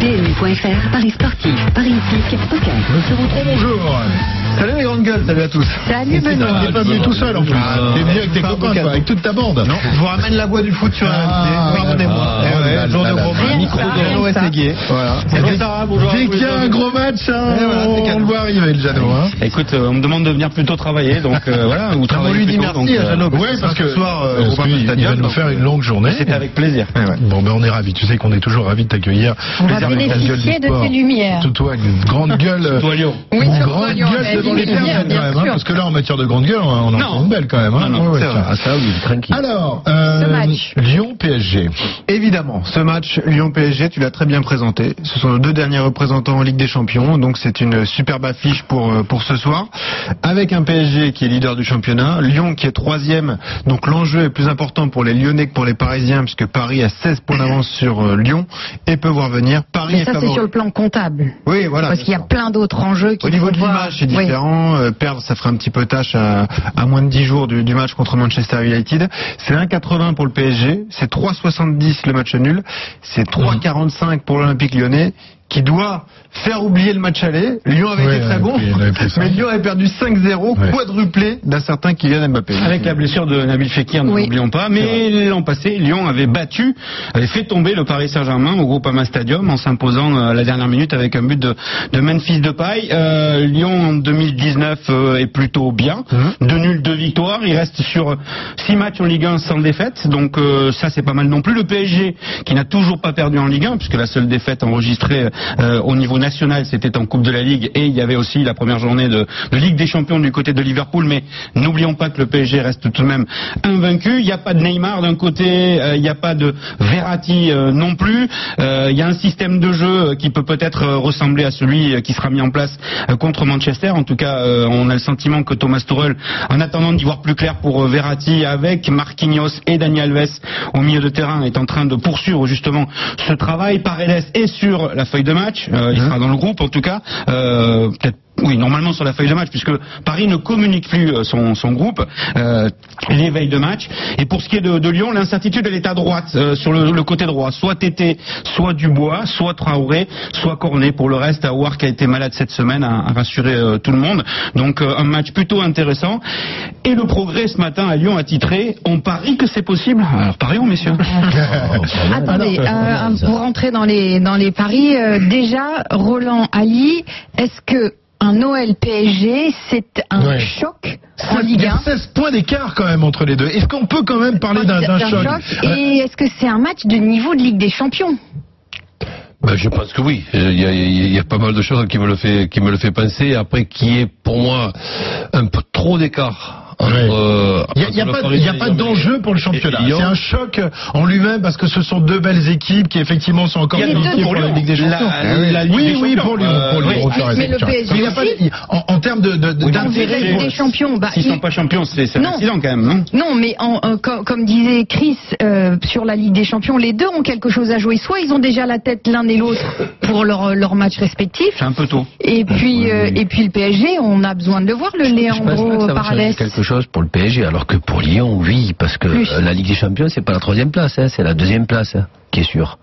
PMU.fr, Paris sportif, Paris hippique, poker. Monsieur Boutron, bonjour. Salut les grandes gueules, salut à tous. Salut Benoît. T'es pas venu tout seul en plus. T'es venu avec tes copains, quoi, avec toute ta bande. Non. Je vous ramène la voix du foot sur Ah, RMC. Pardonnez-moi. Eh de gros match. Micro de Jeannot. Voilà. Bonjour Sarah, bonjour. Dès qu'il y a un gros match, hein, Eh on, le voit arriver le Jano. Hein. Écoute, euh, on me demande de venir plutôt travailler, donc euh, voilà, ou On travailler lui dit merci à euh, Jeannot. Ouais, parce que ce soir, il va nous faire une longue journée. C'était avec plaisir. Eh ouais. Bon, ben on est ravis. Tu sais qu'on est toujours ravis de t'accueillir. De ces lumières. Avec une grande gueule. Toi, Lyon. Oui, une grande gueule devant les lumière, perles, bien quand même, hein, sûr. parce que là, en matière de grande gueule, on en entend une belle quand même. Hein. Non, non, Ouais, ouais, c'est vrai. tiens. Ah, ça, oui, tranquille. Alors, euh, Ce match. Lyon-PSG. Évidemment, ce match Lyon-PSG, tu l'as très bien présenté. Ce sont nos deux derniers représentants en Ligue des Champions, donc c'est une superbe affiche pour euh, pour ce soir. Avec un PSG qui est leader du championnat, Lyon qui est troisième, donc l'enjeu est plus important pour les Lyonnais que pour les Parisiens, puisque Paris a 16 points d'avance sur euh, Lyon et peut voir venir. Paris Mais ça, c'est sur le plan comptable. Oui, voilà. Parce qu'il y a plein d'autres enjeux qui Au niveau de l'image, c'est différent. Euh, perdre, ça ferait un petit peu tâche à, à moins de 10 jours du, du match contre Manchester United. C'est 1,80 pour le PSG, c'est 3,70 le match nul, c'est 3,45 pour l'Olympique lyonnais qui doit faire oublier le match aller. Lyon avait Ouais, été très bon, mais Lyon avait perdu 5-0, Ouais. quadruplé d'un certain Kylian Mbappé. Avec la blessure de Nabil Fekir, ne Oui. l'oublions pas. Mais l'an passé, Lyon avait battu, avait fait tomber le Paris Saint-Germain au Groupama Stadium en s'imposant euh, à la dernière minute avec un but de, de Memphis Depay. Euh, Lyon en 2019 euh, est plutôt bien. Deux nuls, deux victoires. Il reste sur six matchs en Ligue 1 sans défaite. Donc euh, ça c'est pas mal non plus. Le PSG qui n'a toujours pas perdu en Ligue 1 puisque la seule défaite enregistrée euh, au niveau national c'était en Coupe de la Ligue et il y avait aussi la première journée de, Ligue des Champions du côté de Liverpool. Mais n'oublions pas que le PSG reste tout de même invaincu. Il n'y a pas de Neymar d'un côté, euh, il n'y a pas de Verratti euh, non plus. Il y a un système de jeu qui peut peut-être ressembler à celui qui sera mis en place contre Manchester. En tout cas, on a le sentiment que Thomas Tuchel, en attendant d'y voir plus clair pour Verratti, avec Marquinhos et Dani Alves au milieu de terrain, est en train de poursuivre justement ce travail. Paredes est sur la feuille de match. Euh, il sera dans le groupe en tout cas. Euh, peut-être oui, normalement sur la feuille de match, puisque Paris ne communique plus euh, son, son groupe, euh, les veilles de match. Et pour ce qui est de, de Lyon, l'incertitude, elle est à droite, euh, sur le, le côté droit. Soit Tété, soit Dubois, soit Traoré, soit Cornet. Pour le reste, Aouar qui a été malade cette semaine a, a rassuré euh, tout le monde. Donc euh, un match plutôt intéressant. Et le progrès ce matin à Lyon a titré On parie que c'est possible. Alors parions, messieurs. Attendez, euh, pour rentrer dans les dans les paris, euh, déjà Roland Ali, est-ce que un Noël PSG c'est un Ouais. choc en Il Ligue y a 1 16 points d'écart quand même entre les deux. Est-ce qu'on peut quand même parler d'un choc Euh, Et est-ce que c'est un match de niveau de Ligue des Champions? Ben, je pense que oui. Il y, a, il y a pas mal de choses qui me le fait, qui me le fait penser. Après, qui est pour moi un peu trop d'écart Il n'y a, pas, y a pas d'enjeu pour le championnat. C'est un choc en lui-même parce que ce sont deux belles équipes qui effectivement sont encore qualifiées pour la. Ligue des Champions. oui, des oui, pour Lyon. Euh, pour Mais le. PSG en, en termes d'intérêt. Ligue des Champions, bah, S'ils il- sont pas champions, c'est un accident quand même, non? Non, mais en- en- co- comme disait Chris euh, sur la Ligue des Champions, les deux ont quelque chose à jouer. Soit ils ont déjà la tête l'un et l'autre pour leur, leur match respectif, C'est un peu tôt. et puis euh, et puis le PSG, on a besoin de le voir, le Je pense chose pour le PSG, alors que pour Lyon, oui, parce que Plus. la Ligue des Champions, c'est pas la troisième place, hein, c'est la deuxième place hein, qui est sûre.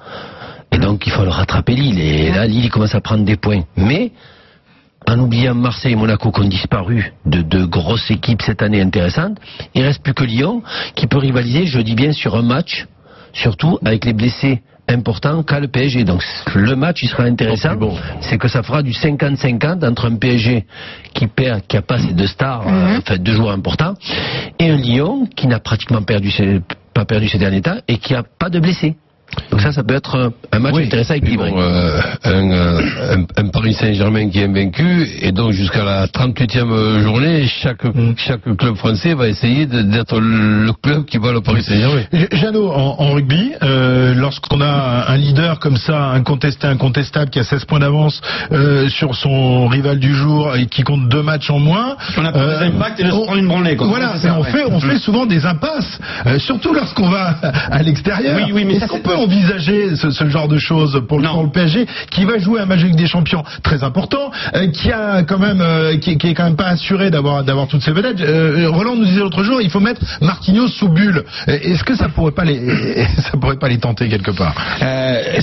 Et donc, il faut le rattraper Lille. Et là, Lille, il commence à prendre des points. Mais, en oubliant Marseille et Monaco qui ont disparu de deux grosses équipes cette année intéressantes, il reste plus que Lyon qui peut rivaliser, je dis bien, sur un match, surtout avec les blessés importants qu'a le PSG. Donc le match il sera intéressant, bon. c'est que ça fera du 50-50 entre un PSG qui perd, qui a pas ses deux stars, euh, enfin deux joueurs importants, et un Lyon qui n'a pratiquement perdu ses, pas perdu ces derniers temps et qui a pas de blessés. Donc ça, ça peut être un, un match Oui. intéressant équilibré. bon, euh, un, euh, un- un Paris Saint-Germain qui est invaincu et donc jusqu'à la 38e journée, chaque, chaque club français va essayer d'être le club qui va le Paris Saint-Germain. Jeannot, en, en rugby, euh, lorsqu'on a un leader comme ça, incontesté, incontestable, qui a 16 points d'avance euh, sur son rival du jour et qui compte deux matchs en moins, On a pas des impacts et se on- prendre une branlée, quoi. Voilà, ça, on ouais. fait, on fait souvent des impasses, euh, surtout lorsqu'on va à l'extérieur. Oui, oui, mais ça, Est-ce qu'on peut envisager ce, ce genre de choses pour le, Non. pour le PSG, qui va jouer un match des Champions très important, euh, qui a quand même, euh, qui, qui est quand même pas assuré d'avoir d'avoir toutes ces vedettes. Euh, Roland nous disait l'autre jour, il faut mettre Marquinhos sous bulle. Est-ce que ça pourrait pas les, ça pourrait pas les tenter quelque part?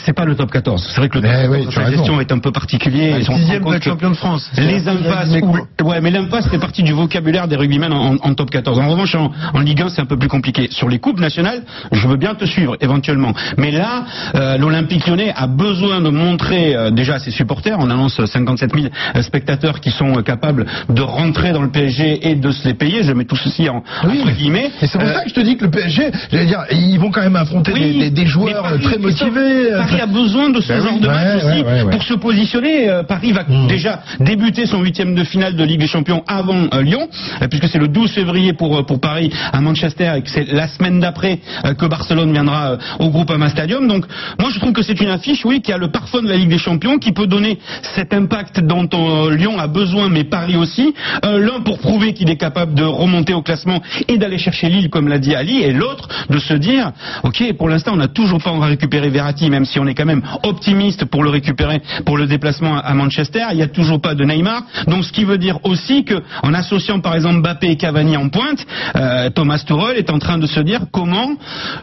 C'est pas le top 14. C'est vrai que le top Eh 14, oui, sa as raison. gestion est un peu particulier. Ils ont Sixième de champion de France. Les impasses, ou- ouais, mais l'impasse fait partie du vocabulaire des rugbymen en, en top 14. En revanche, en, en Ligue 1, c'est un peu plus compliqué. Sur les coupes nationales, je veux bien te suivre, éventuellement. Mais là, euh, l'Olympique lyonnais a besoin de montrer euh, déjà à ses supporters, on annonce 57 000 spectateurs qui sont euh, capables de rentrer dans le PSG et de se les payer. Je mets tout ceci en, entre guillemets. Et c'est pour ça que je te dis que le PSG, j'allais dire, ils vont quand même affronter oui, des, joueurs Paris, très motivés. Paris a besoin de ce Ben genre oui. de match Ouais, aussi ouais, ouais, ouais. pour se positionner. Paris va Mm. déjà débuter son huitième de finale de Ligue des Champions avant Lyon, puisque c'est le 12 février pour pour Paris à Manchester et que c'est la semaine d'après que Barcelone viendra au Groupama Stadium. Donc moi je trouve que c'est une affiche, oui, qui a le parfum de la Ligue des Champions, qui peut donner cet impact dont euh, Lyon a besoin, mais Paris aussi. Euh, L'un pour prouver qu'il est capable de remonter au classement et d'aller chercher Lille, comme l'a dit Ali, et l'autre de se dire, ok, pour l'instant on n'a toujours pas récupéré Verratti, même si on est quand même optimiste pour le récupérer pour le déplacement à Manchester. Il n'y a toujours pas de Neymar, donc ce qui veut dire aussi que en associant par exemple Mbappé et Cavani en pointe, euh, Thomas Tuchel est en train de se dire comment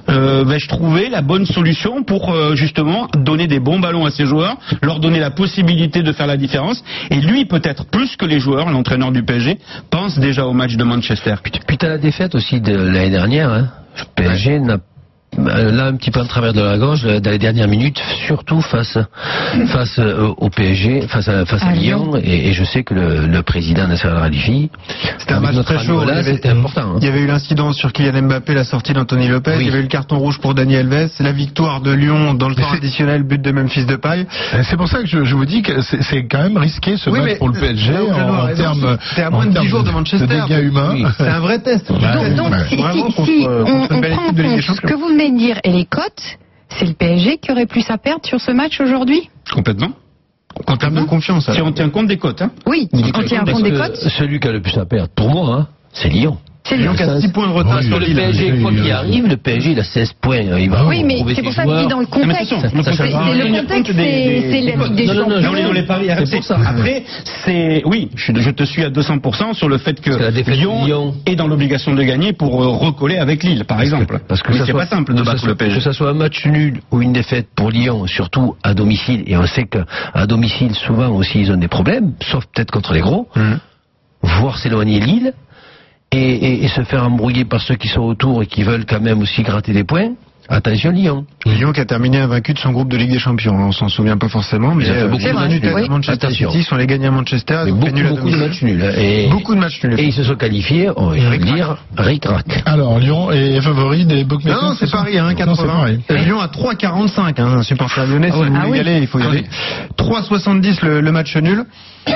vais-je trouver la bonne solution pour euh, justement donner des bons ballons à ses joueurs, leur donner la possibilité de faire la différence. Et lui, peut-être plus que les joueurs, l'entraîneur du PSG, pense déjà au match de Manchester. Puis t'as la défaite aussi de l'année dernière. Hein. PSG n'a là un petit peu en travers de la gorge euh, dans les dernières minutes, surtout face face euh, au PSG, face à face à À Lyon, Lyon. et, et je sais que le, le président Nasser Al-Khalifi, C'était un match notre très chaud. c'était important. hein. Il y avait eu l'incident sur Kylian Mbappé, la sortie d'Anthony Lopez. Oui. Il y avait eu le carton rouge pour Daniel Alves. La victoire de Lyon dans le temps additionnel, but de Memphis Depay. Euh, C'est pour ça que je, je vous dis que c'est quand même risqué ce Oui, match mais pour le PSG Jeannot a en, termes c'est à moins de 10 termes jours de Manchester. dégâts humains. Oui. C'est un vrai test. Bah, Donc, si, on, prend ce que vous et les cotes, c'est le PSG qui aurait plus à perdre sur ce match aujourd'hui Complètement. En termes de confiance. Si alors. on tient compte des cotes, hein. Oui, on tient compte des cotes, Celui qui a le plus à perdre, pour moi, hein, c'est Lyon. C'est Lyon Lyon. qui a 6 points de retard Oui, sur Le. PSG, quoi qu'il arrive, le PSG, il a 16 points. Il va Oui, mais c'est pour ça que je dis joueurs. dans le contexte. Ça- le ça C'est contexte- c'est le contexte, des- c'est la. Ligue des Non, non, non, Là, on est Champions. dans les paris ça. Après, c'est oui, je, te suis à 200% sur le fait que Lyon, est dans l'obligation de gagner pour euh, recoller avec Lille, par exemple. Parce que ça c'est pas simple de que ça battre soit- le PSG. Que ce soit un match nul ou une défaite pour Lyon, surtout à domicile, et on sait qu'à domicile, souvent aussi, ils ont des problèmes, sauf peut-être contre les gros, voir s'éloigner Lille, et, et- et se faire embrouiller par ceux qui sont autour et qui veulent quand même aussi gratter des points. Attention Lyon. Lyon qui a terminé invaincu de son groupe de Ligue des Champions. On s'en souvient pas forcément, mais Ils ont fait euh, beaucoup de à Manchester Attention. City sont les gagnés à Manchester. Mais beaucoup, nul à beaucoup de matchs nuls. hein, Et, Beaucoup de matchs nuls. et ils se sont qualifiés, on va dire, ric-rac. Alors Lyon est favori des bookmakers. Non, non, c'est Paris, hein, Non, c'est 80. Paris. Euh, Lyon à 3,45, hein, un supporter lyonnais, si ouais. vous voulez Ah y oui. aller, il faut y Ah aller. 3,70 le, le match nul.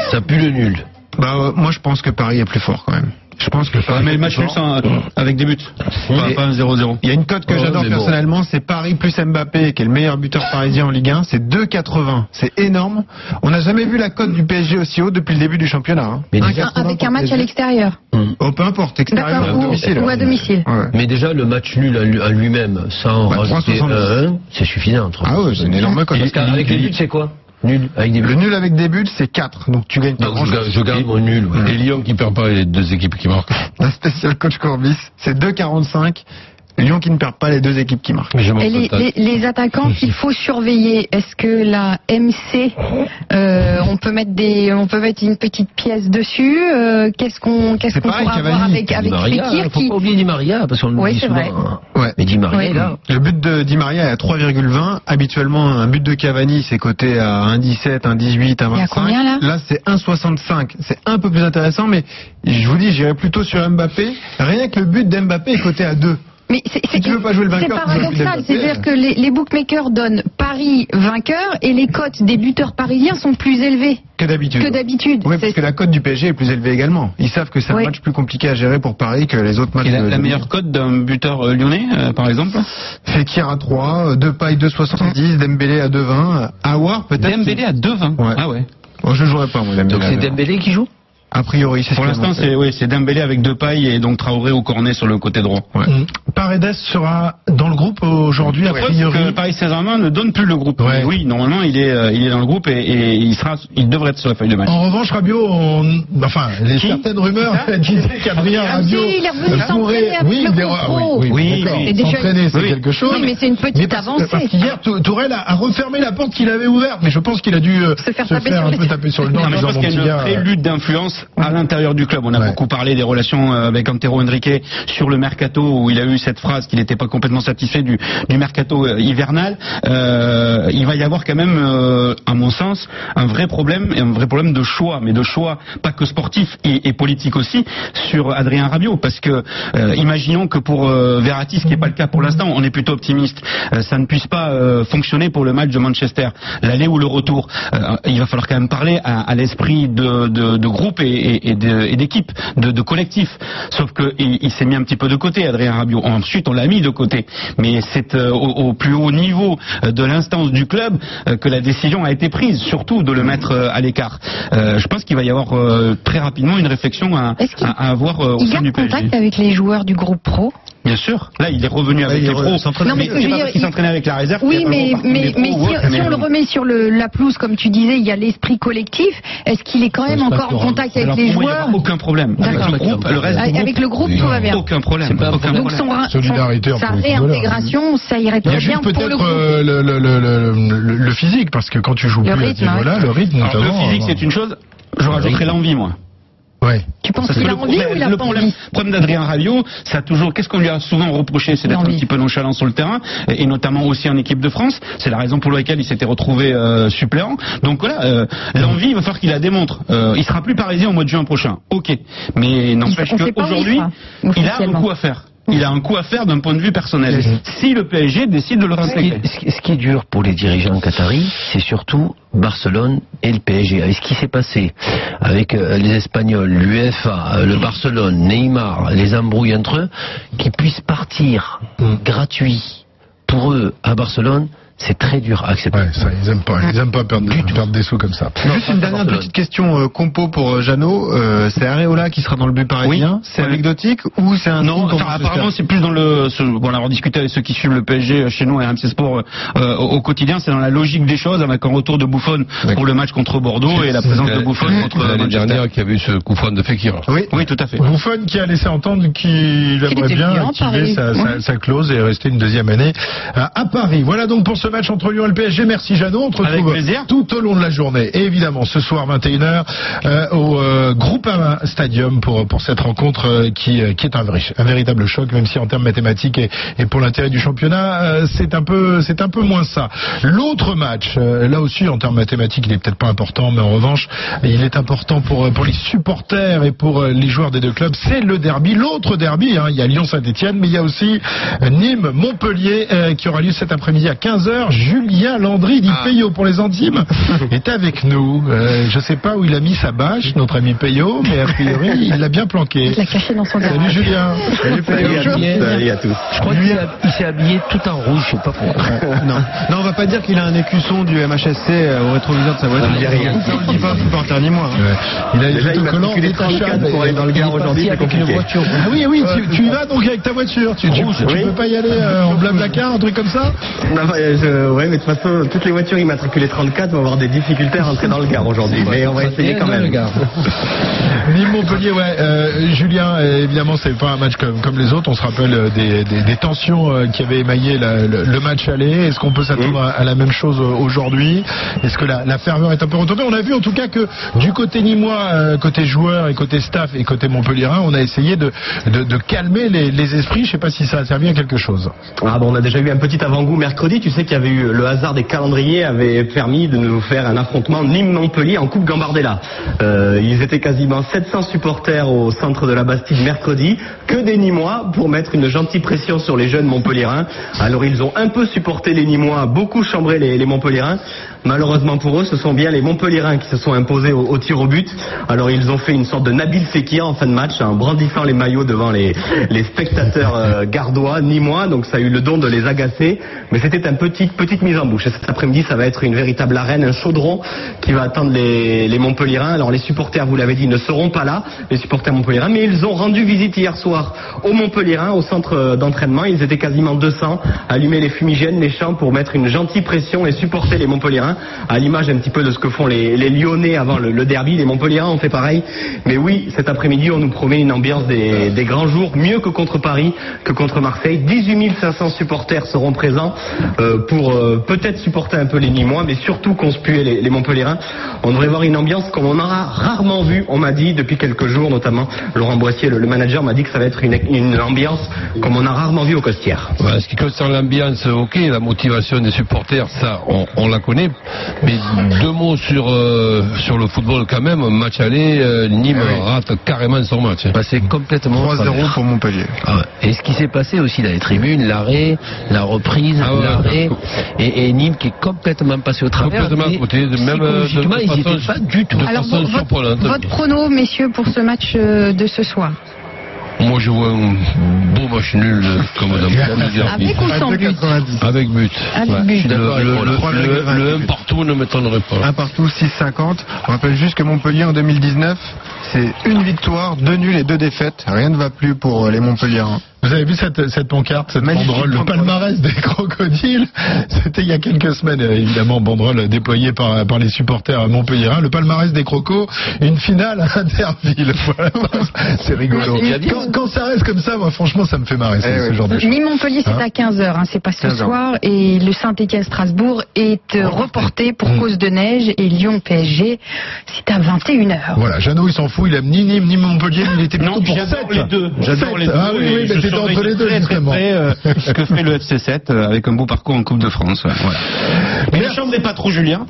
Ça pue le nul. Bah, euh, moi, je pense que Paris est plus fort quand même. Je pense que Paris mais est le match sans- avec des buts. Pas, Mais- pas un 0-0. Il y a une cote que Ouais, j'adore mais bon. personnellement, c'est Paris plus Mbappé, qui est le meilleur buteur parisien en Ligue 1, c'est 2,80. C'est énorme. On n'a jamais vu la cote du PSG aussi haut depuis le début du championnat. Hein. Mais Un déjà- 80 Avec un match à l'extérieur. Oh, peu importe, extérieur ou à domicile. ou à domicile. Ouais. Mais déjà, le match nul à lui- à lui-même, sans Bah, rajouter 3,70. un 1, c'est suffisant. Ah ouais, c'est une énorme cote. Parce qu'avec les buts, c'est quoi Nul. Avec des Le buts. nul avec des buts, c'est 4. Donc tu gagnes pas Donc grand je, je garde mon nul. ouais. Et Lyon qui perd pas les deux équipes qui marquent. La spéciale coach Courbis, c'est 2,45. Lyon qui ne perd pas les deux équipes qui marquent. Et les, contente. les- les attaquants qu'il faut surveiller, est-ce que la MC, euh, on peut mettre des, on peut mettre une petite pièce dessus euh, Qu'est-ce qu'on, qu'est-ce C'est qu'on pourra Cavani. avoir avec avec Maria, Fekir faut qui pas oublier Di Maria, parce qu'on le Oui, dit souvent. vrai. hein. Ouais. Mais Di Maria Oui. est là. Le but de Di Maria est à 3,20. Habituellement, un but de Cavani, c'est coté à 1,17, 1,18, 1,25. Il y a combien, là c'est 1,65. C'est un peu plus intéressant, mais je vous dis, j'irai plutôt sur Mbappé. Rien que le but d'Mbappé est coté à 2. Mais c'est Si tu veux pas jouer le c'est vainqueur, tu joues le paradoxal, c'est-à-dire que les, les bookmakers donnent Paris vainqueur et les cotes des buteurs parisiens sont plus élevées Que d'habitude. que d'habitude. Oui, parce que la cote du PSG est plus élevée également. Ils savent que c'est un Oui. match plus compliqué à gérer pour Paris que les autres matchs. Et la, de- la meilleure cote d'un buteur euh, lyonnais, euh, par exemple Fekir à 3, Depay 2,70, Dembélé à 2,20, Awar peut-être. Dembélé à 2,20. Ouais. Ah ouais. Bon, je jouerai pas, moi, Dembélé. Donc c'est 2,20. Dembélé qui joue A priori, c'est Pour ce l'instant, c'est oui, c'est Dembélé avec deux pailles et donc Traoré au cornet sur le côté droit. Ouais. Mm. Paredes sera dans le groupe aujourd'hui, a priori. que Paris Saint-Germain ne donne plus le groupe. Ouais. Oui, normalement, il est, euh, il est dans le groupe et, et il sera, il devrait être sur la feuille de match. En revanche, Rabiot, on... enfin, les Qui certaines rumeurs disaient qu'Adrien Ah, Rabiot si, il est revenu pourrait, s'entraîner avec oui, le des- groupe pro. oui, oui, Oui, oui. S'entraîner, c'est Oui. quelque chose. Oui, mais c'est une petite Mais parce, avancée. Parce qu'hier, Tou- Tourelle a, refermé la porte qu'il avait ouverte, mais je pense qu'il a dû euh, Se faire taper sur un les- peu taper sur le dos en Non, mais je pense qu'il y a une euh, lutte d'influence à l'intérieur du club. On a beaucoup parlé des relations avec Antero Henrique sur le mercato où il a eu cette phrase qu'il n'était pas complètement satisfait du, du mercato euh, hivernal. Euh, il va y avoir quand même, euh, à mon sens, un vrai problème et un vrai problème de choix, mais de choix pas que sportif et, politique aussi sur Adrien Rabiot, parce que imaginons que pour Verratti, ce qui n'est pas le cas pour l'instant, on est plutôt optimiste, ça ne puisse pas fonctionner pour le match de Manchester, l'aller ou le retour. Il va falloir quand même parler à, l'esprit de, groupe et, d'équipe, de, collectif. Sauf que il, il s'est mis un petit peu de côté, Adrien Rabiot. Ensuite, on l'a mis de côté, mais c'est euh, au, au plus haut niveau euh, de l'instance du club euh, que la décision a été prise, surtout de le mettre euh, à l'écart. Je pense qu'il va y avoir très rapidement une réflexion à, avoir au Il sein du PSG. contact avec les joueurs du groupe pro? Bien sûr. Là, il est revenu avec les pros. s'entraîne Non, mais mais ce que je c'est veux pas dire, parce qu'il il- s'entraînait avec la réserve. Oui, mais, mais, mais si, on le remet sur le, la pelouse, comme tu disais, il y a l'esprit collectif. Est-ce qu'il est quand même encore en contact avec les joueurs aucun problème. Avec le groupe, le reste du Avec groupe, avec le groupe, Oui. tout va bien. aucun problème. Donc son, sa réintégration, ça irait très bien pour le peut-être groupe. euh, le, le, physique, parce que quand tu joues Le plus à rythme, ce niveau-là, ouais. le rythme notamment. le physique, euh, c'est une chose. Je rajouterai l'envie, moi. Ouais. Tu penses qu'il a le envie problème, ou il a le pas problème, envie problème d'Adrien Rabiot, ça a toujours, qu'est-ce qu'on lui a souvent reproché, c'est d'être un petit peu nonchalant sur le terrain, et, et notamment aussi en équipe de France. C'est la raison pour laquelle il s'était retrouvé euh, suppléant. Donc voilà, euh, l'envie, il va falloir qu'il la démontre. Euh, il sera plus parisien au mois de juin prochain. Ok, mais n'empêche il qu'aujourd'hui, sera, il a un officiellement. coup à faire. Il a un coup à faire d'un point de vue personnel. Si le PSG décide de le Ce qui, réintégrer. ce qui- ce qui est dur pour les dirigeants qataris, c'est surtout Barcelone et le PSG. Avec ce qui s'est passé avec euh, les Espagnols, l'UEFA, euh, le Barcelone, Neymar, les embrouilles entre eux, qu'ils puissent partir gratuits pour eux à Barcelone, c'est très dur à accepter. Ouais, ça, ils aiment pas. Ils aiment pas perdre, perdre des sous comme ça. Juste une dernière petite question euh, compo pour euh, Jeannot. Euh, c'est Areola qui sera dans le but parisien. Oui. C'est Ouais. anecdotique ou c'est un Non, enfin, apparemment c'est plus dans le. Ce, bon, on a discuté avec ceux qui suivent le PSG chez nous et RMC Sport euh, au, au quotidien. C'est dans la logique des choses avec un retour de Buffon pour le match contre Bordeaux et la présence de Buffon contre L'année dernière, qui a vu ce coup franc de Fekir. Oui. Oui, tout à fait. Buffon qui a laissé entendre qu'il aimerait bien activer sa, sa- clause et rester une deuxième année à, à Paris. Voilà donc pour ce match entre Lyon et le PSG. Merci Jeannot. On te Avec retrouve plaisir. tout au long de la journée. Et évidemment, ce soir 21h euh, au euh, Groupama Stadium pour, pour cette rencontre euh, qui, euh, qui est un, vrai, un véritable choc, même si en termes mathématiques et, et pour l'intérêt du championnat, c'est un peu c'est un peu moins ça. L'autre match, là aussi en termes mathématiques, il est peut-être pas important, mais en revanche, il est important pour, pour les supporters et pour les joueurs des deux clubs. C'est le derby, l'autre derby. hein. Il y a Lyon-Saint-Etienne, mais il y a aussi Nîmes-Montpellier qui aura lieu cet après-midi à 15h. Julien Landry dit Payot pour les Antimes est avec nous. Euh, je sais pas où il a mis sa bâche, notre ami Payot, mais a priori, il l'a bien planqué. Il l'a caché dans son Salut garage. Julien. Salut à tous. Salut à tous. Je crois qu'il s'est- il s'est habillé tout en rouge, je sais pas pourquoi. non. non, on va pas dire qu'il a un écusson du MHSC euh, au rétroviseur de sa voiture. Il rien. On le dit pas, supporter ni moi. hein. Ouais. Il a Déjà, il détachables. 34 pour aller dans le Gard aujourd'hui, c'est avec une compliqué. voiture. Ah oui, oui, tu, tu y vas donc avec ta voiture. Tu, tu, tu Oui. peux pas y aller euh, en blablacar, un truc comme ça? Non, je- ouais, mais de toute façon, toutes les voitures immatriculées 34 vont avoir des difficultés à rentrer dans le Gard aujourd'hui. Mais on va essayer quand même. Nîmes Montpellier, ouais. Euh, Julien, euh, évidemment, c'est pas un match comme, comme les autres. On se rappelle euh, des, des, des tensions euh, qui avaient émaillé la- le, le match aller. Est-ce qu'on peut s'attendre à, à la même chose euh, aujourd'hui? Est-ce que la, la ferveur est un peu retombée? On a vu en tout cas que du côté nîmois, euh, côté joueur et côté staff et côté montpellierin, on a essayé de, de, de calmer les, les esprits. Je sais pas si ça a servi à quelque chose. Ah bon, on a déjà eu un petit avant-goût mercredi. Tu sais qu'il y avait eu le hasard des calendriers avait permis de nous faire un affrontement Nîmes-Montpellier en Coupe Gambardella. Euh, ils étaient quasiment 700 supporters au centre de la Bastide mercredi, que des Nîmois pour mettre une gentille pression sur les jeunes Montpelliérains. Alors ils ont un peu supporté les Nîmois, beaucoup chambré les, les. Malheureusement pour eux, ce sont bien les Montpellierins qui se sont imposés au, tir au but. Alors ils ont fait une sorte de Nabil Fekir en fin de match, en brandissant les maillots devant les, les spectateurs euh, gardois, ni moi, donc ça a eu le don de les agacer. Mais c'était une petite, petite mise en bouche. Et cet après-midi, ça va être une véritable arène, un chaudron qui va attendre les, les Montpellierins. Alors les supporters, vous l'avez dit, ne seront pas là, les supporters Montpellierins, mais ils ont rendu visite hier soir aux Montpellierins, au centre euh, d'entraînement. Ils étaient quasiment 200, allumer les fumigènes, les champs pour mettre une gentille pression et supporter les Montpellierins, à l'image un petit peu de ce que font les, Lyonnais avant le, derby. Les Montpellierins ont fait pareil. Mais oui, cet après-midi, on nous promet une ambiance des, grands jours, mieux que contre Paris, que contre Marseille. 18 500 supporters seront présents euh, pour euh, peut-être supporter un peu les Nîmois, mais surtout conspuer les, les Montpellierins. On devrait voir une ambiance comme on aura rarement vu, on m'a dit, depuis quelques jours, notamment Laurent Boissier, le, manager, m'a dit que ça va être une, ambiance comme on a rarement vu au Costières. Voilà, ce qui concerne l'ambiance, ok, la motivation des supporters, ça, on la connaît. Mais deux mots sur, euh, sur le football quand même. Match aller, euh, Nîmes rate carrément son match. hein. Bah, c'est complètement 3-0 pour Montpellier. Ah. Et ce qui s'est passé aussi dans les tribunes, l'arrêt, la reprise, Ah ouais. l'arrêt, et, et Nîmes qui est complètement passé au travers. Complètement à côté, même euh, de, ils n'étaient pas du tout. de Alors, votre, votre prono, messieurs, pour ce match euh, de ce soir Moi, je vois un beau match nul, euh, comme dans. Avec ou sans but 2,90. Avec but. Avec le, avec le, vous. le, le, 3,28. le un partout ne m'étonnerait pas. Un partout, 6,50. On rappelle juste que Montpellier en 2019, c'est une victoire, deux nuls et deux défaites. Rien ne va plus pour euh, les Montpelliérains. Vous avez vu cette, cette pancarte, cette Magnifique banderole, le palmarès des crocodiles? C'était il y a quelques semaines, évidemment, banderole déployée par, par les supporters montpelliérains. Le palmarès des crocos, une finale à Interville. Voilà. C'est rigolo. Quand, quand ça reste comme ça, moi, franchement, ça me fait marrer, ce, Eh ce oui. genre de choses. Nîmes-Montpellier, c'est Hein à 15h, hein, c'est pas ce 15 heures. soir. Et le Saint-Étienne-Strasbourg est euh, reporté pour Mmh. cause de neige. Et Lyon-PSG, c'est à 21h. Voilà, Jeannot, il s'en fout, il aime ni Nîmes, ni Montpellier, il était plutôt Non, pour j'adore 7. les deux. J'adore les deux. Ah oui, et oui, entre les deux, très, très justement. près, euh, ce que fait le FC7 euh, avec un beau parcours en Coupe de France. ouais, Voilà. Mais ne chambrez pas trop, Julien.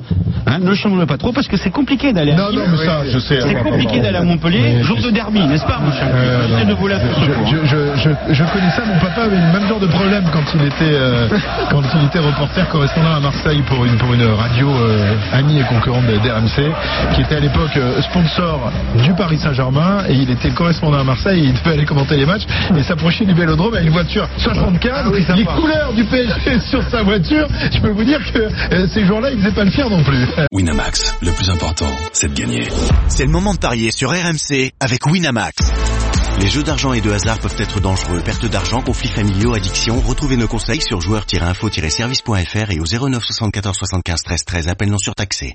Hein, ne chambrez pas trop parce que c'est compliqué d'aller à Non, non, mais ça, je sais. C'est compliqué d'aller à. Montpellier, Mais- jour de derby, n'est-ce pas, mon cher Euh, je, secours, je, je, je, je connais ça, mon papa avait le même genre de problème quand il était, euh, quand il était reporter correspondant à Marseille pour une, pour une radio euh, amie et concurrente de- d'RMC, qui était à l'époque euh, sponsor du Paris Saint-Germain, et il était correspondant à Marseille, et il devait aller commenter les matchs, et s'approcher du Vélodrome avec une voiture 64, les couleurs du PSG sur sa voiture, je peux vous dire que euh, ces jours-là, il faisait pas le fier non plus. Winamax, le plus important, c'est de gagner. C'est le moment de parier sur RMC avec Winamax. Les jeux d'argent et de hasard peuvent être dangereux. Perte d'argent, conflits familiaux, addiction. Retrouvez nos conseils sur joueurs-info-service.fr et au 09 74 75 13 13. Appel non surtaxé.